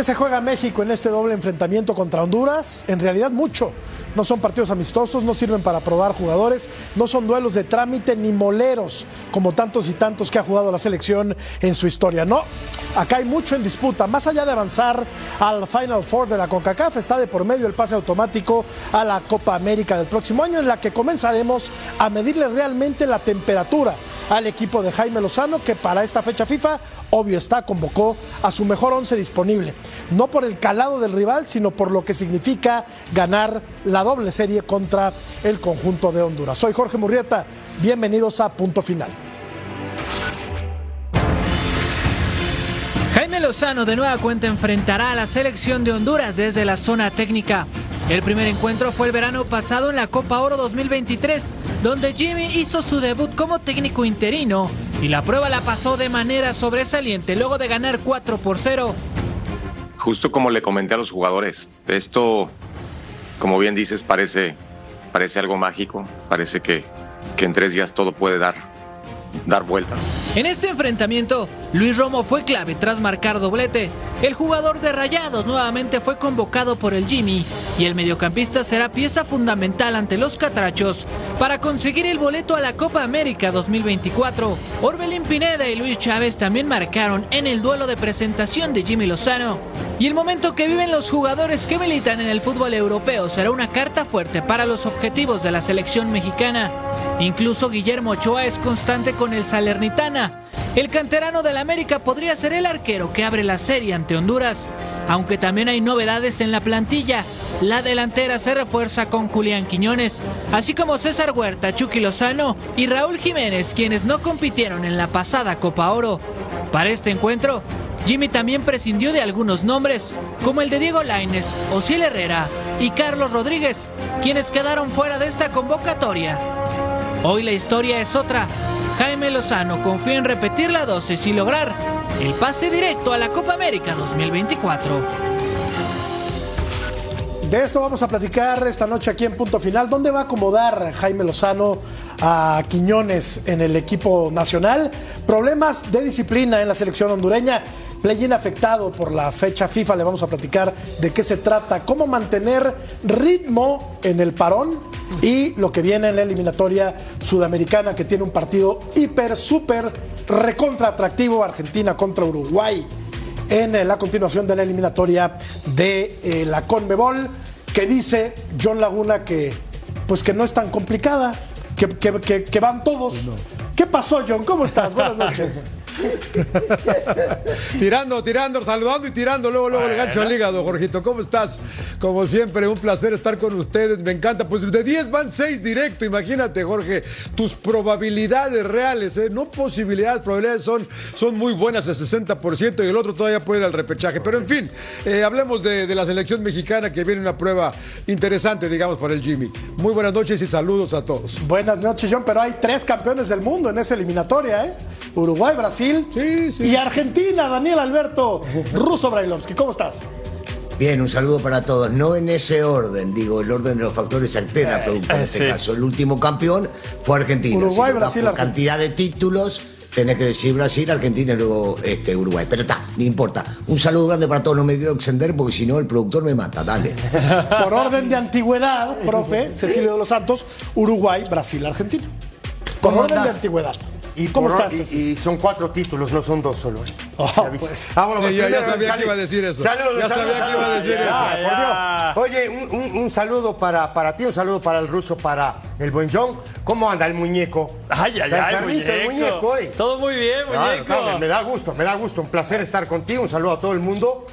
¿Qué se juega México en este doble enfrentamiento contra Honduras? En realidad mucho. No son partidos amistosos, no sirven para probar jugadores, no son duelos de trámite ni moleros como tantos y tantos que ha jugado la selección en su historia. No, acá hay mucho en disputa. Más allá de avanzar al Final Four de la CONCACAF, está de por medio el pase automático a la Copa América del próximo año en la que comenzaremos a medirle realmente la temperatura al equipo de Jaime Lozano que para esta fecha FIFA, obvio está, convocó a su mejor once disponible. No por el calado del rival, sino por lo que significa ganar la doble serie contra el conjunto de Honduras. Soy Jorge Murrieta, bienvenidos a Punto Final. Jaime Lozano de nueva cuenta enfrentará a la selección de Honduras desde la zona técnica. El primer encuentro fue el verano pasado en la Copa Oro 2023, donde Jimmy hizo su debut como técnico interino y la prueba la pasó de manera sobresaliente luego de ganar 4 por 0. Justo como le comenté a los jugadores, esto, como bien dices, parece, parece algo mágico, parece que, que en tres días todo puede dar, dar vuelta. En este enfrentamiento, Luis Romo fue clave tras marcar doblete. El jugador de Rayados nuevamente fue convocado por el Jimmy y el mediocampista será pieza fundamental ante los Catrachos para conseguir el boleto a la Copa América 2024. Orbelín Pineda y Luis Chávez también marcaron en el duelo de presentación de Jimmy Lozano. Y el momento que viven los jugadores que militan en el fútbol europeo será una carta fuerte para los objetivos de la selección mexicana. Incluso Guillermo Ochoa es constante con el Salernitana. El canterano del América podría ser el arquero que abre la serie ante Honduras. Aunque también hay novedades en la plantilla. La delantera se refuerza con Julián Quiñones, así como César Huerta, Chucky Lozano y Raúl Jiménez, quienes no compitieron en la pasada Copa Oro. Para este encuentro, Jimmy también prescindió de algunos nombres, como el de Diego Laines, Osiel Herrera y Carlos Rodríguez, quienes quedaron fuera de esta convocatoria. Hoy la historia es otra. Jaime Lozano confía en repetir la dosis y lograr el pase directo a la Copa América 2024. De esto vamos a platicar esta noche aquí en Punto Final. ¿Dónde va a acomodar Jaime Lozano a Quiñones en el equipo nacional? Problemas de disciplina en la selección hondureña. Play-in afectado por la fecha FIFA. Le vamos a platicar de qué se trata, cómo mantener ritmo en el parón y lo que viene en la eliminatoria sudamericana que tiene un partido hiper, súper, recontra atractivo. Argentina contra Uruguay en la continuación de la eliminatoria de eh, la Conmebol, que dice John Laguna que pues que no es tan complicada, que, que, que, van todos. ¿Qué pasó, John? ¿Cómo estás? Buenas noches. tirando, tirando, saludando y tirando, luego, luego el gancho al hígado, Jorgito. ¿Cómo estás? Como siempre, un placer estar con ustedes. Me encanta. Pues de 10 van 6 directo. Imagínate, Jorge, tus probabilidades reales, ¿eh? no posibilidades, probabilidades son, son muy buenas, el 60%, y el otro todavía puede ir al repechaje. Pero en fin, eh, hablemos de, de, la selección mexicana que viene una prueba interesante, digamos, para el Jimmy. Muy buenas noches y saludos a todos. Buenas noches, John, pero hay tres campeones del mundo en esa eliminatoria, ¿eh? Uruguay, Brasil sí, sí. y Argentina, Daniel Alberto Russo Brailovsky. ¿Cómo estás? Bien, un saludo para todos. No en ese orden, digo, el orden de los factores altera eh, producto en eh, este sí. caso. El último campeón fue Argentina. Uruguay, Brasil, por cantidad de títulos tenés que decir Brasil, Argentina y luego este, Uruguay. Pero está, no importa. Un saludo grande para todos. No me quiero extender porque si no el productor me mata. Dale. Por orden de antigüedad, profe, Cecilio de los Santos, Uruguay, Brasil, Argentina. Por orden andás? de antigüedad. Y, ¿Cómo por, estás? Y, y, son cuatro títulos, no son dos solo. Oh, pues. ah, bueno, sí, yo ya sabía que iba a decir eso. Saludos, ya saludos, sabía que iba a decir ya, eso. Ya. Por Dios. Oye, un, un, un, saludo para, para ti, un saludo para el ruso, para el buen John. ¿Cómo anda el muñeco? Ay, ay, ay, muñeco. El muñeco hoy. Todo muy bien, muñeco. Claro, claro, me da gusto, me da gusto. Un placer estar contigo. Un saludo a todo el mundo.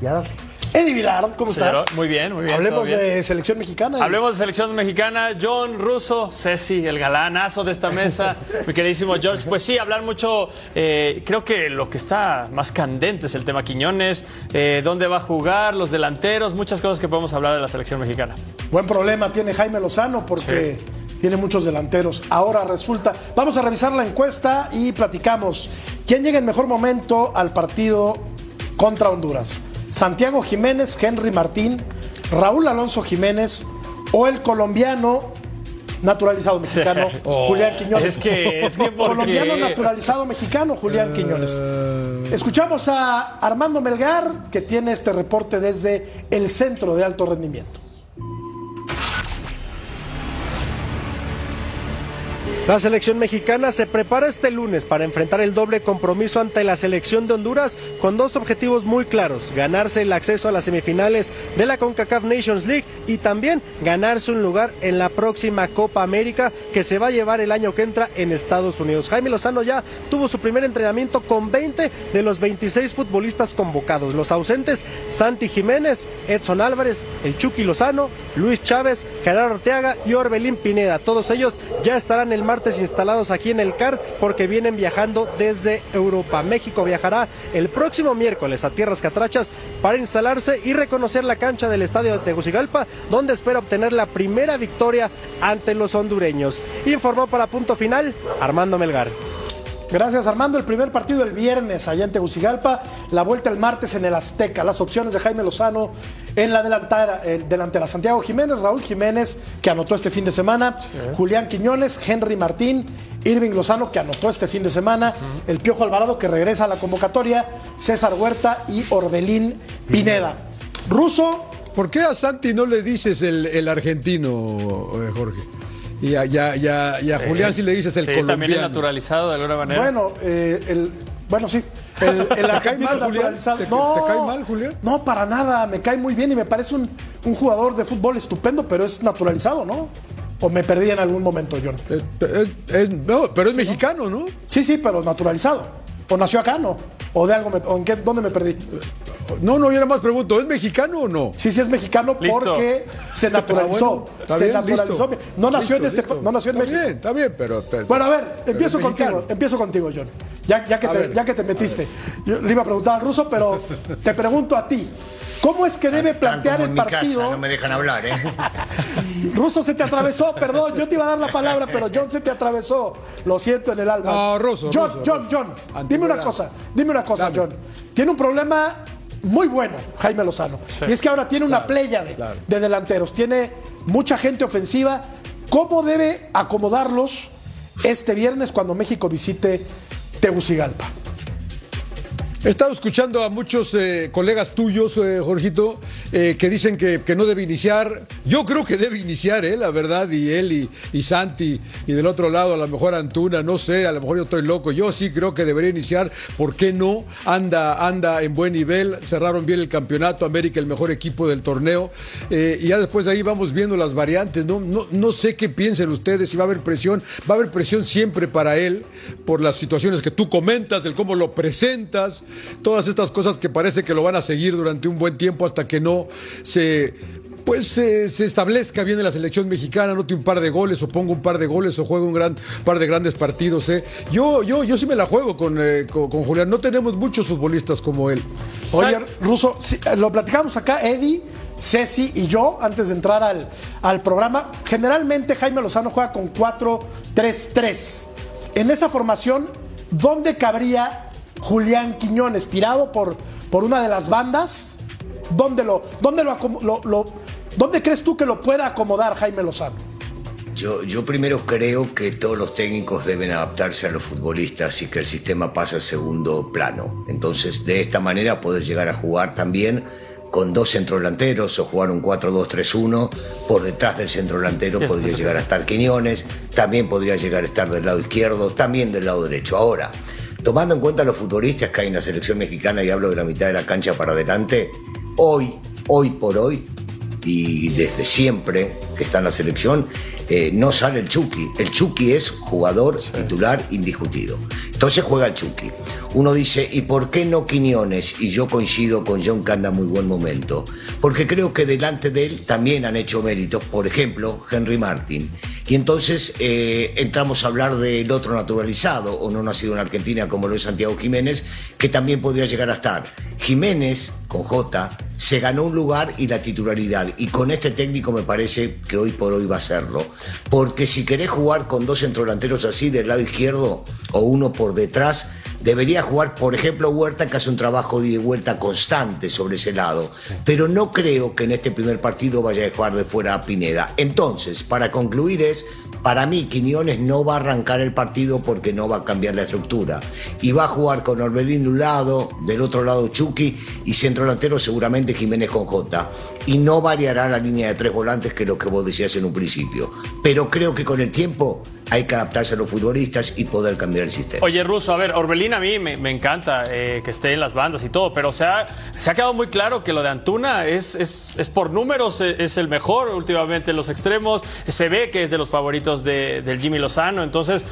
Y a darle. Eddie Vilar, ¿cómo estás? Muy bien, muy bien. Hablemos bien. de selección mexicana. Hablemos de selección mexicana. John Russo, Ceci, el galanazo de esta mesa. mi queridísimo George. Pues sí, hablar mucho. Eh, creo que lo que está más candente es el tema Quiñones. Eh, ¿Dónde va a jugar? Los delanteros. Muchas cosas que podemos hablar de la selección mexicana. Buen problema tiene Jaime Lozano porque. Sí tiene muchos delanteros. Ahora resulta, vamos a revisar la encuesta y platicamos. ¿Quién llega en mejor momento al partido contra Honduras? Santiago Jiménez, Henry Martín, Raúl Alonso Jiménez o el colombiano naturalizado mexicano, Julián Quiñones. Es que- es que ¿por Colombiano naturalizado mexicano, Julián Quiñones. Escuchamos a Armando Melgar, que tiene este reporte desde el centro de alto rendimiento. La selección mexicana se prepara este lunes para enfrentar el doble compromiso ante la selección de Honduras con dos objetivos muy claros, ganarse el acceso a las semifinales de la CONCACAF Nations League y también ganarse un lugar en la próxima Copa América que se va a llevar el año que entra en Estados Unidos. Jaime Lozano ya tuvo su primer entrenamiento con 20 de los 26 futbolistas convocados. Los ausentes, Santi Jiménez, Edson Álvarez, el Chucky Lozano, Luis Chávez, Gerardo Orteaga y Orbelín Pineda. Todos ellos ya estarán el martes instalados aquí en el CAR porque vienen viajando desde Europa. México viajará el próximo miércoles a Tierras Catrachas para instalarse y reconocer la cancha del estadio de Tegucigalpa, donde espera obtener la primera victoria ante los hondureños. Informó para punto final Armando Melgar. Gracias Armando. El primer partido el viernes allá en Tegucigalpa, la vuelta el martes en el Azteca. Las opciones de Jaime Lozano en la delantera, el delantera Santiago Jiménez, Raúl Jiménez, que anotó este fin de semana, Julián Quiñones, Henry Martín, Irving Lozano, que anotó este fin de semana, el Piojo Alvarado, que regresa a la convocatoria, César Huerta y Orbelín Pineda. Ruso, ¿Por qué a Santi no le dices el, el argentino, eh, Jorge? Y a, y a- y a- y a Julián sí le dices el Sí, también es colombiano. naturalizado de alguna manera. Bueno, eh, el, bueno, sí. El, el argentino mal, Julián? naturalizado. ¿Te- no, te cae mal, Julián? No, para nada. Me cae muy bien y me parece un, un jugador de fútbol estupendo, pero es naturalizado, ¿no? O me perdí en algún momento, John. Eh, es- no, pero es mexicano, ¿no? Sí, sí, pero naturalizado. O nació acá, ¿no? O de algo, me- o en qué, ¿dónde me perdí? No, no, yo nada más pregunto, ¿es mexicano o no? Sí, sí es mexicano Listo. porque se naturalizó. Ah, bueno, se bien, naturalizó. listo. No nació en este, listo. no nació en está México. bien, está bien, pero... pero- Bueno, a ver, pero empiezo contigo, mexicano. empiezo contigo, John. Ya, ya, que, A te, ver, ya que te metiste. Yo le iba a preguntar al ruso, pero te pregunto a ti. ¿Cómo es que debe plantear el partido? casa, no me dejan hablar, ¿eh? Ruso se te atravesó, perdón, yo te iba a dar la palabra, pero John se te atravesó. Lo siento en el alma. No, Russo, John, Russo, John, Russo. John, dime una cosa, dime una cosa, Dame. John. Tiene un problema muy bueno, Jaime Lozano. Y es que ahora tiene una playa de, claro. de delanteros, tiene mucha gente ofensiva. ¿Cómo debe acomodarlos este viernes cuando México visite Tegucigalpa? He estado escuchando a muchos eh, colegas tuyos, eh, Jorgito, eh, que dicen que, no debe iniciar. Yo creo que debe iniciar, la verdad, y él y, Santi, y del otro lado a lo mejor Antuna, no sé, a lo mejor yo estoy loco. Yo sí creo que debería iniciar, ¿por qué no? Anda, anda en buen nivel, cerraron bien el campeonato, América el mejor equipo del torneo, y ya después de ahí vamos viendo las variantes. No, no, no sé qué piensen ustedes, si va a haber presión, va a haber presión siempre para él por las situaciones que tú comentas, del cómo lo presentas, todas estas cosas que parece que lo van a seguir durante un buen tiempo hasta que no se pues se, se establezca bien en la selección mexicana, note un par de goles o ponga un par de goles o juegue un gran par de grandes partidos. ¿eh? Yo, yo, yo sí me la juego con, eh, con, con Julián. No tenemos muchos futbolistas como él. Oye, sí, eh, lo platicamos acá, Eddie, Ceci y yo, antes de entrar al, al programa. Generalmente Jaime Lozano juega con 4-3-3. En esa formación, ¿dónde cabría Julián Quiñones? ¿Tirado por, por una de las bandas? ¿Dónde, lo, dónde, lo, acom- lo- lo- ¿Dónde crees tú que lo pueda acomodar Jaime Lozano? Yo, yo primero creo que todos los técnicos deben adaptarse a los futbolistas y que el sistema pasa a segundo plano. Entonces, de esta manera poder llegar a jugar también con dos centrodelanteros o jugar un 4-2-3-1. Por detrás del centrodelantero podría llegar a estar Quiñones, también podría llegar a estar del lado izquierdo, también del lado derecho. Ahora, tomando en cuenta los futbolistas que hay en la selección mexicana y hablo de la mitad de la cancha para adelante, hoy, hoy por hoy, y desde siempre que está en la selección, eh, no sale el Chucky. El Chucky es jugador titular indiscutido. Entonces juega el Chucky. Uno dice, ¿y por qué no Quiñones? Y yo coincido con John que anda muy buen momento. Porque creo que delante de él también han hecho méritos. Por ejemplo, Henry Martin. Y entonces eh, entramos a hablar del otro naturalizado, o no nacido en Argentina como lo es Santiago Jiménez, que también podría llegar a estar. Jiménez, con J, se ganó un lugar y la titularidad. Y con este técnico me parece que hoy por hoy va a serlo. Porque si querés jugar con dos centrodelanteros así del lado izquierdo o uno por detrás, Debería jugar, por ejemplo, Huerta, que hace un trabajo de vuelta constante sobre ese lado. Pero no creo que en este primer partido vaya a jugar de fuera a Pineda. Entonces, para concluir es, para mí, Quiñones no va a arrancar el partido porque no va a cambiar la estructura. Y va a jugar con Orbelín de un lado, del otro lado Chucky y centro delantero seguramente Jiménez con J. Y no variará la línea de tres volantes que es lo que vos decías en un principio. Pero creo que con el tiempo hay que adaptarse a los futbolistas y poder cambiar el sistema. Oye, Russo, a ver, Orbelín a mí me, encanta eh, que esté en las bandas y todo, pero se ha, se ha quedado muy claro que lo de Antuna es, es, es por números, es, es el mejor últimamente en los extremos, se ve que es de los favoritos de- del Jimmy Lozano, entonces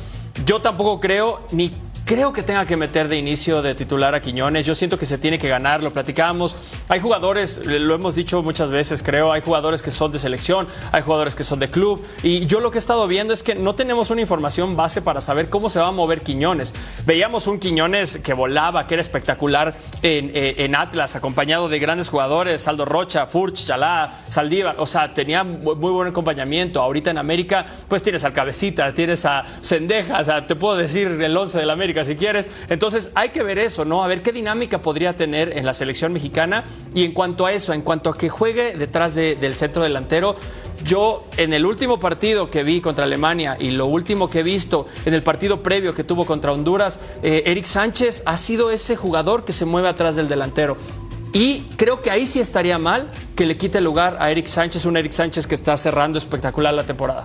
yo tampoco creo ni creo que tenga que meter de inicio de titular a Quiñones. Yo siento que se tiene que ganar, lo platicamos. Hay jugadores, lo hemos dicho muchas veces, creo, hay jugadores que son de selección, hay jugadores que son de club. Y yo lo que he estado viendo es que no tenemos una información base para saber cómo se va a mover Quiñones. Veíamos un Quiñones que volaba, que era espectacular en, eh, en Atlas, acompañado de grandes jugadores, Aldo Rocha, Furch, Chalá, Saldívar. O sea, tenía muy buen acompañamiento. Ahorita en América, pues tienes al Cabecita, tienes a Sendeja, o sea, te puedo decir el 11 del América si quieres. Entonces hay que ver eso, ¿no? A ver qué dinámica podría tener en la selección mexicana. Y en cuanto a eso, en cuanto a que juegue detrás de- del centro delantero, yo en el último partido que vi contra Alemania y lo último que he visto en el partido previo que tuvo contra Honduras, eh, Eric Sánchez ha sido ese jugador que se mueve atrás del delantero. Y creo que ahí sí estaría mal que le quite lugar a Eric Sánchez, un Eric Sánchez que está cerrando espectacular la temporada.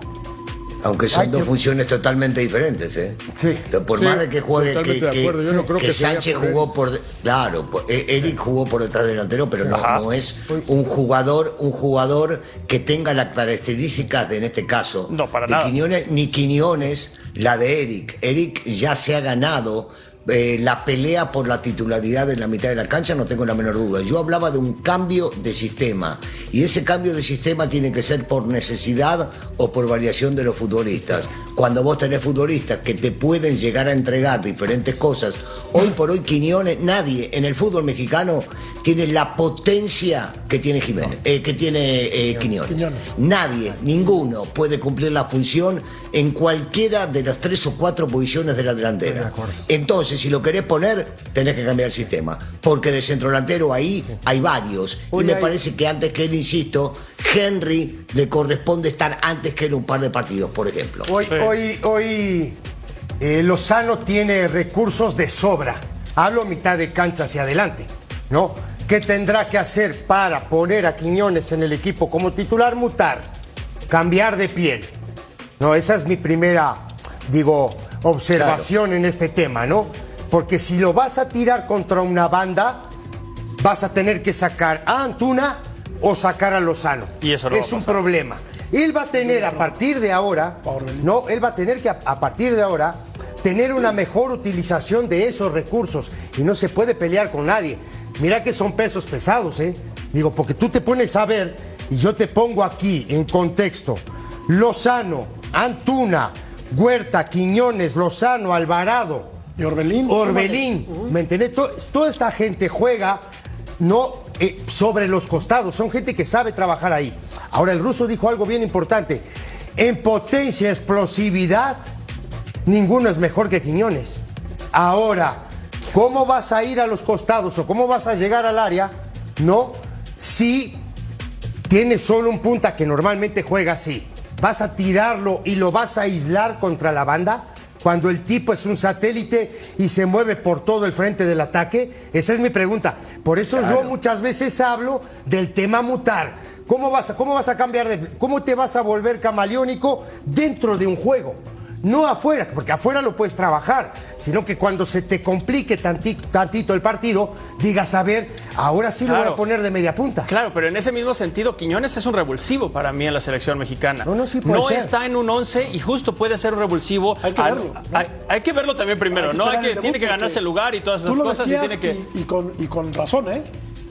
Aunque son Ay, dos funciones totalmente diferentes, ¿eh? Sí. Por Sí, más de que juegue, que, que- acuerdo. Yo no creo que Sánchez por jugó por, claro, por- eh, Eric jugó por detrás del delantero, pero no, no es un jugador, un jugador que tenga las características de en este caso No, para de nada. Quiñones, ni Quiñones, la de Eric. Eric ya se ha ganado eh, la pelea por la titularidad en la mitad de la cancha, no tengo la menor duda. Yo hablaba de un cambio de sistema y ese cambio de sistema tiene que ser por necesidad o por variación de los futbolistas. Cuando vos tenés futbolistas que te pueden llegar a entregar diferentes cosas, hoy por hoy Quiñones, nadie en el fútbol mexicano tiene la potencia que tiene Jiménez, eh, que tiene eh, Quiñones. Quiñones. Nadie, ninguno puede cumplir la función en cualquiera de las tres o cuatro posiciones de la delantera. Entonces, si lo querés poner, tenés que cambiar el sistema. Porque de centro delantero ahí hay varios. Y me hay- parece que antes que él, insisto, Henry le corresponde estar antes que él un par de partidos, por ejemplo. Hoy, Sí. hoy, hoy eh, Lozano tiene recursos de sobra. Hablo mitad de cancha hacia adelante, ¿no? ¿Qué tendrá que hacer para poner a Quiñones en el equipo como titular? Mutar, cambiar de piel. No, esa es mi primera, digo, observación en este tema, ¿no? Porque si lo vas a tirar contra una banda, vas a tener que sacar a Antuna o sacar a Lozano. Y eso no es va a un problema. Él va a tener a partir de ahora, no, él va a tener que a, a partir de ahora tener una mejor utilización de esos recursos y no se puede pelear con nadie. Mira que son pesos pesados, ¿eh? Digo, porque tú te pones a ver y yo te pongo aquí en contexto. Lozano, Antuna, Huerta, Quiñones, Lozano, Alvarado, Y Orbelín. Orbelín, ¿me entendés? To- Toda esta gente juega no eh, sobre los costados, son gente que sabe trabajar ahí. Ahora el ruso dijo algo bien importante. En potencia, explosividad, ninguno es mejor que Quiñones. Ahora, ¿cómo vas a ir a los costados o cómo vas a llegar al área? No, si tienes solo un punta que normalmente juega así, vas a tirarlo y lo vas a aislar contra la banda. Cuando el tipo es un satélite y se mueve por todo el frente del ataque, esa es mi pregunta. Por eso yo muchas veces hablo del tema mutar. ¿Cómo vas, a, ¿Cómo vas a cambiar de.? ¿Cómo te vas a volver camaleónico dentro de un juego? No afuera, porque afuera lo puedes trabajar, sino que cuando se te complique tantito, tantito el partido, digas, a ver, ahora sí lo voy a poner de media punta. Claro, pero en ese mismo sentido, Quiñones es un revulsivo para mí en la selección mexicana. No, no, sí puede No ser. está en un 11 y justo puede ser un revulsivo. Hay que Al- verlo, ¿no? Hay, hay que verlo también primero, Hay ¿no? Hay que, tiene que ganarse el lugar y todas esas cosas. y tiene que... y, y con, y con razón, ¿eh?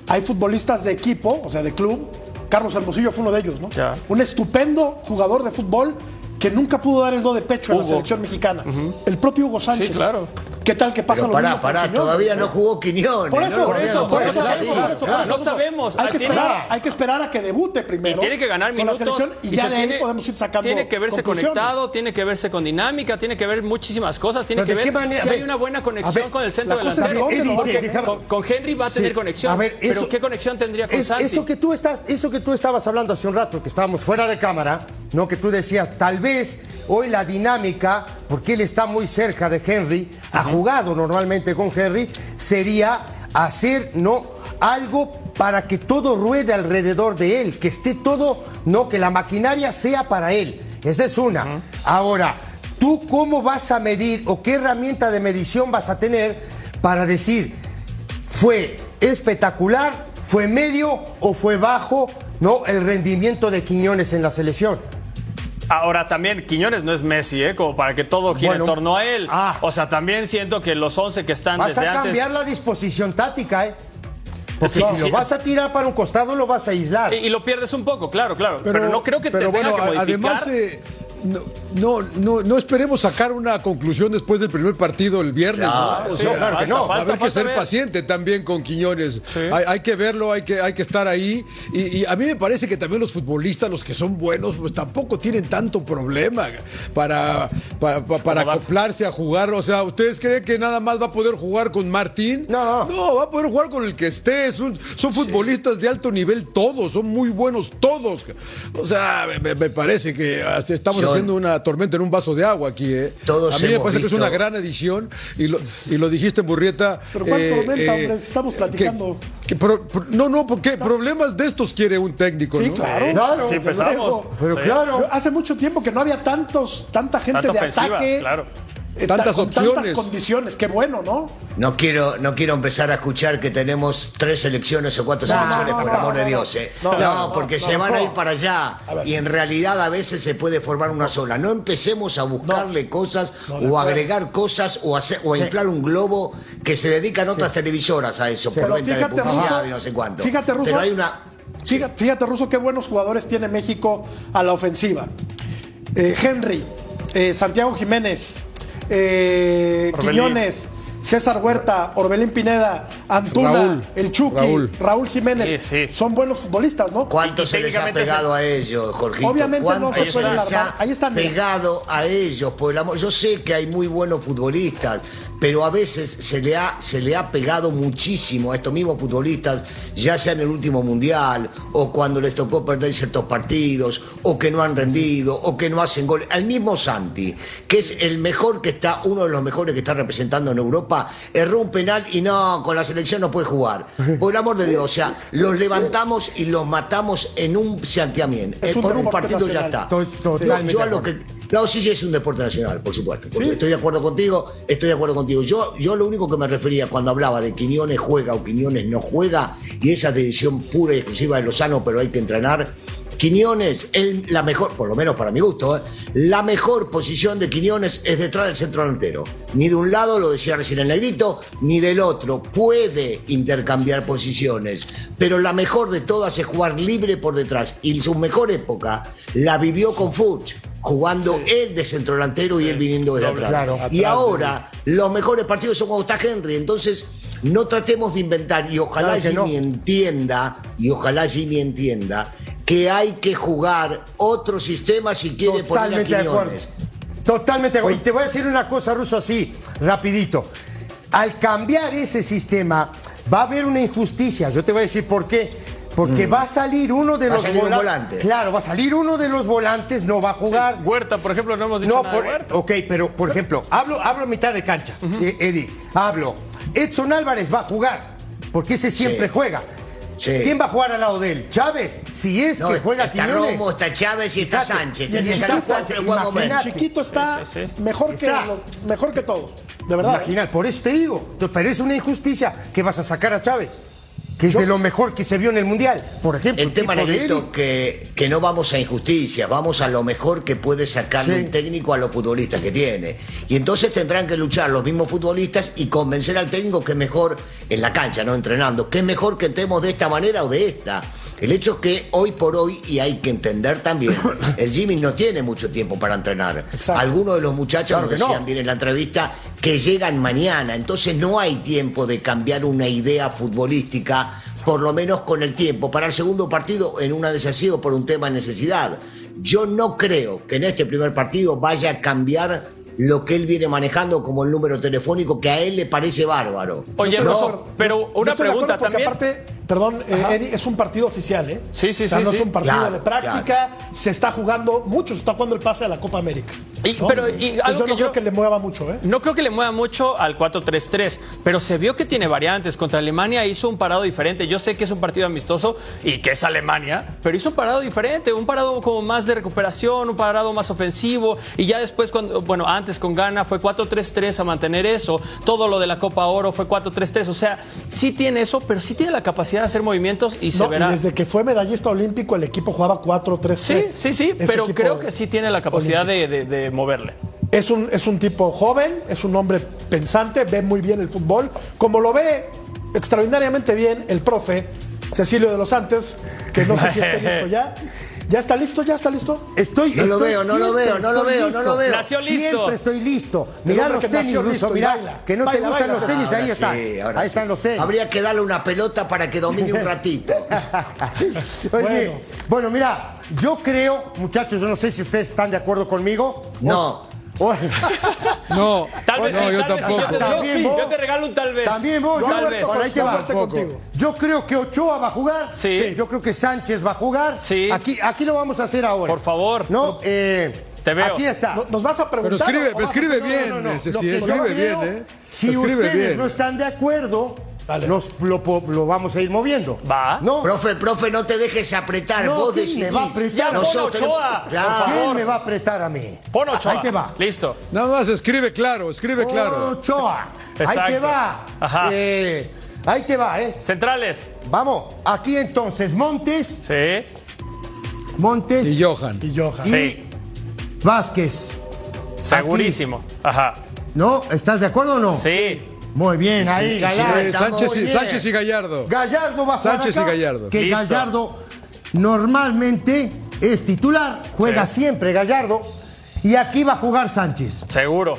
Hay futbolistas de equipo, o sea, de club. Carlos Hermosillo fue uno de ellos, ¿no? Ya. Un estupendo jugador de fútbol que nunca pudo dar el do de pecho en la Hugo. selección mexicana. El propio Hugo Sánchez. Sí, claro. ¿Qué tal que pasa Pero lo pará, mismo pará, Quiñones? todavía no jugó Quiñones. Por eso, ¿no? por eso, no por eso, por eso, por eso, Claro, no sabemos. Hay que, esperar, hay que esperar a que debute primero. Y tiene que ganar con minutos. la selección y, y ya se de ahí tiene- podemos ir sacando Tiene que verse conectado, tiene que verse con dinámica, tiene que ver muchísimas cosas, tiene Pero que ¿de qué ver manera? si hay una buena conexión ver, con el centro delantero. con, con Henry va a tener Sí. conexión. A ver, pero ¿qué conexión tendría con Es- Santi? eso que tú estás, eso que tú estabas hablando hace un rato, que estábamos fuera de cámara, no que tú decías, tal vez hoy la dinámica, porque él está muy cerca de Henry, ha jugado normalmente con Henry, sería hacer no algo para que todo ruede alrededor de él, que esté todo, no que la maquinaria sea para él. Esa es una. Ahora, ¿tú cómo vas a medir o qué herramienta de medición vas a tener para decir fue espectacular, fue medio o fue bajo, no el rendimiento de Quiñones en la selección. Ahora también Quiñones no es Messi, ¿eh? como para que todo gire Bueno, en torno a él. ah. o sea, también siento que los 11 que están Vas desde a antes. cambiar la disposición táctica, ¿eh? Porque Sí, si lo vas a tirar para un costado, lo vas a aislar. Y, y lo pierdes un poco, claro, claro. Pero, no creo que te pero tenga bueno, que a- modificar. además eh, no, no, no, no esperemos sacar una conclusión después del primer partido el viernes. Claro, ¿no? O sí, sea, claro que no. Falta- haber que ser ver. paciente también con Quiñones. Hay, hay que verlo, hay que, hay que estar ahí. Y, y a mí me parece que también los futbolistas, los que son buenos, pues tampoco tienen tanto problema para, para, para- para Acomodarse. acoplarse a jugar. O sea, ¿ustedes creen que nada más va a poder jugar con Martín? No. No, va a poder jugar con el que esté. Son, son futbolistas de alto nivel todos, son muy buenos todos. O sea, me- parece que estamos. Haciendo una tormenta en un vaso de agua aquí. ¿eh? Todos a mí me parece que es una gran edición y lo, y lo dijiste, Burrieta. Pero ¿cuál tormenta, hombre? Estamos platicando. que- que pro- pro- no, no, porque problemas de estos quiere un técnico, Sí, ¿no? claro. Claro, Sí, empezamos. Pero Sí. claro. Hace mucho tiempo que no había tantos, tanta gente de ofensiva, ataque. claro. Tantas con opciones. Tantas condiciones. Qué bueno, ¿no? No quiero, no quiero empezar a escuchar que tenemos tres selecciones o cuatro No, selecciones, no, por no, amor no, de. Dios. ¿eh? No, No, no, porque no, se van no. a ir para allá y en realidad a veces se puede formar una sola. No empecemos a buscarle cosas o agregar cosas o a, hacer- o a inflar un globo que se dedican otras televisoras a eso, por Pero venta de fíjate, publicidad Russo, y no sé cuánto. fíjate, Russo. Pero hay una... Fíjate, fíjate, Russo, qué buenos jugadores tiene México a la ofensiva. Eh, Henry, eh, Santiago Jiménez, eh. Quiñones, César Huerta, Orbelín Pineda, Antuna, Raúl, el Chucky, Raúl. Raúl, Jiménez. Sí, sí. Son buenos futbolistas, ¿no? ¿Cuánto se les ha técnicamente pegado se- a ellos, Jorgito? Obviamente no ¿Cuánto se pueden les alarmar. Ahí están, mira. pegado a ellos? Por el amor. Yo sé que hay muy buenos futbolistas, pero a veces se le, ha, se le ha pegado muchísimo a estos mismos futbolistas, ya sea en el último mundial, o cuando les tocó perder ciertos partidos, o que no han rendido, o que no hacen gol. Al mismo Santi, que es el mejor que está, uno de los mejores que está representando en Europa, erró un penal y no, con la selección no puede jugar. Por el amor de Dios, o sea, los levantamos y los matamos en un santiamén. Es Eh, por un partido ya está. To- No, totalmente yo a de lo acuerdo. que no, sí, sí, es un deporte nacional, por supuesto. porque Sí. Estoy de acuerdo contigo, estoy de acuerdo contigo. Yo, yo lo único que me refería cuando hablaba de Quiñones juega o Quiñones no juega, y esa decisión pura y exclusiva de Lozano, pero hay que entrenar. Quiñones, el- la mejor, por lo menos para mi gusto, ¿eh? la mejor posición de Quiñones es detrás del centro delantero. Ni de un lado, lo decía recién el negrito, ni del otro. Puede intercambiar posiciones, pero la mejor de todas es jugar libre por detrás. Y su mejor época la vivió con Fuchs, jugando él de centro delantero y él viniendo desde atrás. claro, y ahora los mejores partidos son cuando está Henry. Entonces, no tratemos de inventar. Y ojalá Claro no. Jimmy entienda, y ojalá Jimmy entienda, que hay que jugar otro sistema si quiere poner a Totalmente de acuerdo. Quiñones. Totalmente de acuerdo. Y te voy a decir una cosa, Ruso, así, rapidito. Al cambiar ese sistema, va a haber una injusticia. Yo te voy a decir por qué. Porque va a salir uno de Mm. Va los salir un vola- volante. Claro, va a salir uno de los volantes, no va a jugar. Huerta, por ejemplo, no hemos dicho No, nada por- de Huerta. ok, pero por ejemplo, hablo, hablo a mitad de cancha, eh, Eddie. Hablo. Edson Álvarez va a jugar, porque ese siempre Sí. juega. Sí. ¿Quién va a jugar al lado de él? Chávez, si es No, que juega está Quiñones. Romo, está Chávez y está Fíjate, Sánchez. y está cuatro Sánchez. Chiquito está Sí, sí, sí. Mejor, que Está. los- mejor que todos. De verdad. Imagina, por eso te digo, pero es una injusticia que vas a sacar a Chávez, que es de lo mejor que se vio en el Mundial. Por ejemplo, El tema, Negrito, que, que no vamos a injusticias, vamos a lo mejor que puede sacarle Sí. un técnico a los futbolistas que tiene. Y entonces tendrán que luchar los mismos futbolistas y convencer al técnico que es mejor en la cancha, no entrenando, que es mejor que entremos de esta manera o de esta. El hecho es que hoy por hoy, y hay que entender también, el Jimmy no tiene mucho tiempo para entrenar. Exacto. Algunos de los muchachos Claro nos que no. decían bien en la entrevista que llegan mañana, entonces no hay tiempo de cambiar una idea futbolística, por lo menos con el tiempo. Para el segundo partido, en una desasiego por un tema de necesidad. Yo no creo que en este primer partido vaya a cambiar lo que él viene manejando como el número telefónico que a él le parece bárbaro. Oye, acuerdo. pero una pregunta también. Aparte, perdón, eh, Eddie, es un partido oficial, ¿eh? Sí, sí, O sea, sí, no sí. es un partido Claro, de práctica, se está jugando mucho, se está jugando el pase a la Copa América. Y- pero, y algo yo que no creo que le mueva mucho, ¿eh? No creo que le mueva mucho al 4-3-3, pero se vio que tiene variantes. Contra Alemania hizo un parado diferente. Yo sé que es un partido amistoso y que es Alemania, pero hizo un parado diferente, un parado como más de recuperación, un parado más ofensivo. Y ya después, cuando, bueno, antes con Ghana fue 4-3-3 a mantener eso. Todo lo de la Copa Oro fue 4-3-3. O sea, sí tiene eso, pero sí tiene la capacidad de hacer movimientos y se No, y verá. desde que fue medallista olímpico, el equipo jugaba 4-3-3. Sí, sí, sí, Ese pero creo que sí tiene la capacidad de, de- de moverle. Es un, es un tipo joven, es un hombre pensante, ve muy bien el fútbol, como lo ve extraordinariamente bien el profe Cecilio de los Santos, que no sé si esté listo ya. ¿Ya está listo? ¿Ya está listo? Estoy, No lo veo, no lo veo, no lo veo, no lo veo. Nació listo. Siempre estoy listo. Mirá los que tenis, Ruso, mirá. baila. Que no Baila, te gustan baila, los tenis, ahí sí, ahora Ahí sí. están los tenis. Habría que darle una pelota para que domine un ratito. Oye, Bueno. bueno. mira, yo creo, muchachos, yo no sé si ustedes están de acuerdo conmigo. No. No, Tal vez no, sí, yo tal vez sí, tampoco. yo te- yo sí, vos. yo te regalo un tal vez. También Tal yo, vez. Bueno, ahí te va. Yo creo que Ochoa va a jugar. Sí. Yo creo que Sánchez va a jugar. Sí. Aquí, aquí lo vamos a hacer ahora. Por favor. No, eh, Te veo. Aquí está. No- ¿Nos vas a Pero preguntar? escribe, o vas a escribe hacer- bien, escribe bien, ¿eh? Si escribe ustedes bien. no están de acuerdo, Dale. nos- lo, vamos a ir moviendo. Va. No, Profe, profe, no te dejes apretar. No, Vos ¿quién decidís. me va a apretar? Ya, pon Nosotros- Ochoa, Claro. ¿quién me va a apretar a mí? Pon Ochoa. Ahí te va. Listo. Nada más escribe claro, escribe claro. Ochoa. Ahí te va. Ajá. Eh, ahí te va, ¿eh? Centrales. Vamos, aquí entonces Montes, Sí. Montes Y Johan. Y Johan. Sí. Vázquez. Segurísimo. Ajá. ¿No? ¿Estás de acuerdo o no? Sí. Muy bien, ahí, sí, Gallardo. Sánchez, y, bien. Sánchez y Gallardo. Gallardo va a jugar Sánchez acá, y Gallardo. Que Listo. Gallardo normalmente es titular, juega Sí. siempre Gallardo. Y aquí va a jugar Sánchez, Seguro.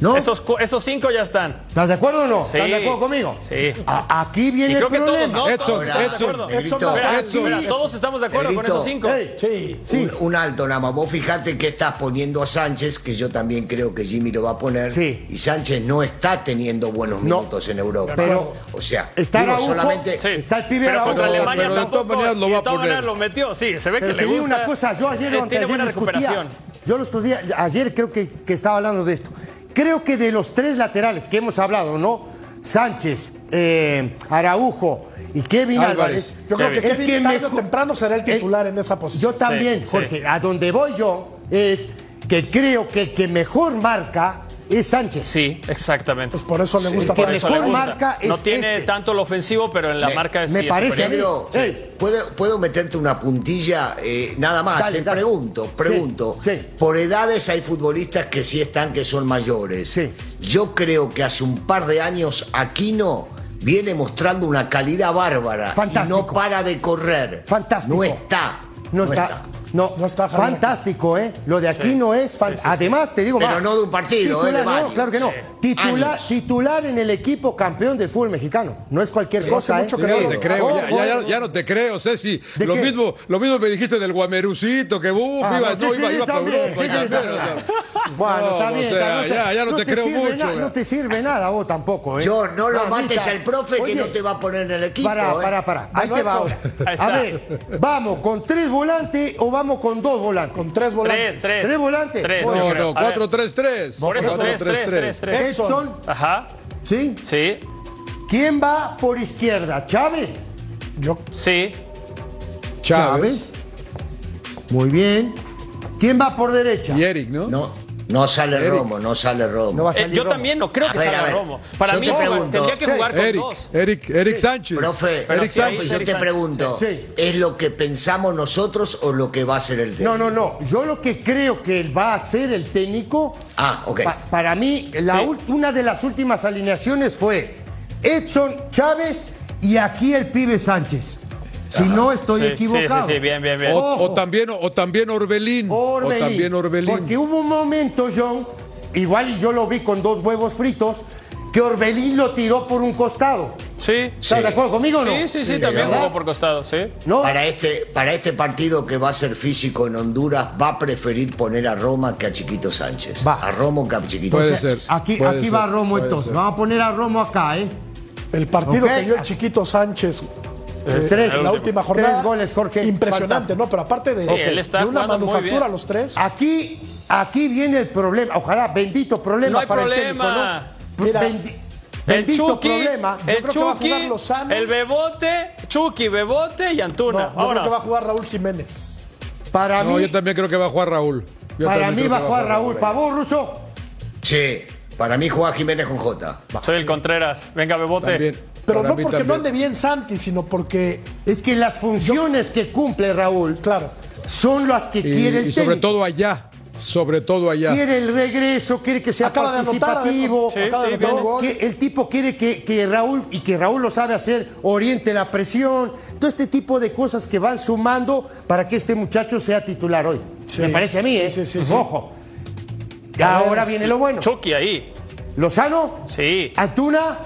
¿No? Esos, cu- esos cinco ya están. ¿Estás de acuerdo o no? Sí. ¿Estás de acuerdo conmigo? Sí. A- aquí viene Y creo el que todos, problema. ¿no? Edson, todos estamos de Edson. acuerdo. Edson Edson. Mira, todos estamos de acuerdo con Edito. esos cinco. Ey, Sí. Sí. Un, un alto nada más. Vos fijate que estás poniendo a Sánchez, que yo también creo que Jimmy lo va a poner. Sí. Y Sánchez no está teniendo buenos No. minutos en Europa. Pero o sea, está digo, Araujo. solamente. Sí. Está el pibe Pero contra Alemania pero de tampoco. todas maneras lo y va de a poner. lo metió. Sí, se ve Pero que te le digo gusta. una cosa, yo ayer tiene buena discutía, recuperación. yo los días, ayer creo que, que estaba hablando de esto. Creo que de los tres laterales que hemos hablado, ¿no? Sánchez, eh, Araujo y Kevin Álvarez. Álvarez. Yo creo que El Kevin tarde o mejor- temprano será el titular en esa posición. Yo también, Sí, Jorge. sí. A donde voy yo es que creo que el que mejor marca es Sánchez. Sí, exactamente. Pues por eso le gusta que Por eso mejor le gusta. marca es no tiene este. tanto lo ofensivo, pero en la Me- marca es me sí es parece. Pedro, Sí. ¿puedo, ¿puedo meterte una puntilla? Eh, nada más, Dale, eh, dale. pregunto, pregunto. Sí, sí. Por edades hay futbolistas que sí están, que son mayores. Sí. Yo creo que hace un par de años Aquino viene mostrando una calidad bárbara Fantástico. y no para de correr. Fantástico. No está. No, está. No, No está, Javier. fantástico, ¿eh? Lo de aquí no es. fan- Además, te digo Pero más. no de un partido, titular, ¿eh? De no, claro que no. Sí. Titular, titular en el equipo campeón del fútbol mexicano. No es cualquier cosa, mucho ¿eh? que Sí, no te creo, ya, ya- ya- eh. ya no te creo, Ceci. ¿De Lo qué? mismo, lo mismo me dijiste del guamerucito, que uf, Ah, iba, no, no, sí, iba, sí, iba para Europa. sí, y también, sí, o sea, Bueno, no, está o bien. sea, está- ya, ya no, te, creo sirve mucho. no te sirve nada vos tampoco, ¿eh? Yo no lo mates al profe que no te va a poner en el equipo. Para, ¿eh? para, para. Ahí te va ahora. A ver, ¿vamos con tres volantes o vamos con dos volantes? Con tres Tres, volantes. tres. ¿Tres volantes? Tres, Bueno, yo No, A ver. 4-3-3. Por eso, tres, tres, tres, tres. Edson. Edson, Ajá. ¿sí? Sí, ¿Quién va por izquierda? ¿Chávez? Yo, sí. Chávez. Muy bien. ¿Quién va por derecha? Y Eric, ¿no? No, no sale Eric. Romo, no sale Romo. No va a Eh, salir yo Romo. también no creo A que ver, salga. Romo. Para Yo mí pregunto. tendría que Sí. jugar con Eric, dos. Eric, Eric Sánchez. Profe, Pero Eric Sánchez. yo Eric te Sánchez. pregunto, Sí. ¿es lo que pensamos nosotros o lo que va a ser el técnico? No, no, no. Yo lo que creo que va a hacer el técnico. Ah, ok. pa- para mí, la Sí. ul- una de las últimas alineaciones fue Edson Chávez y aquí el pibe Sánchez. Si no estoy Sí, equivocado. sí, sí, bien, bien, bien. O, también, o también Orbelín. Orbelín. O también Orbelín. Porque hubo un momento, John, igual y yo lo vi con dos huevos fritos, que Orbelín lo tiró por un costado. Sí. ¿Estás de acuerdo conmigo o no? Sí, sí, sí, también jugó por costado, sí. ¿No? Para este, para este partido que va a ser físico en Honduras, va a preferir poner a Roma que a Chiquito Sánchez. Va. A Romo que a Chiquito Puede Sánchez. ser. Aquí, puede aquí ser, va Romo puede entonces. ser. Vamos a poner a Romo acá, ¿eh? El partido Ok. que dio el chiquito Sánchez eh, Tres. en la última jornada. Tres goles, Jorge. Impresionante, Fantástico. ¿no? Pero aparte de, Sí, él está de una manufactura los tres. Aquí, aquí viene el problema. Ojalá, bendito problema No hay para problema. el técnico, ¿no? Mira, Bendi- El bendito Chucky, problema. Yo el creo que va a Chucky, jugar Lozano. el Bebote, Chucky, Bebote y No, Antuna. yo creo que va a jugar Raúl Jiménez. Para No, mí, yo también creo que va a jugar Raúl. Yo para mí va a jugar Raúl. ¿Para vos, Ruso? Sí, para mí juega Jiménez con J. Soy el Contreras. Venga, Bebote. También. Pero Para no porque no también. ande bien Santi, sino porque, Es que las funciones que cumple Raúl claro, son las que Y, quiere el y sobre todo allá. Sobre todo allá. Quiere el regreso, quiere que sea Acaba de anotar, participativo. Sí, acaba de sí, anotar gol. Que el tipo quiere que, que Raúl, y que Raúl lo sabe hacer, oriente la presión. Todo este tipo de cosas que van sumando para que este muchacho sea titular hoy. Sí. Me parece a mí, ¿eh? Sí, sí, sí, Ojo. Y ahora viene lo bueno. Chucky ahí. Lozano, Sí. Antuna,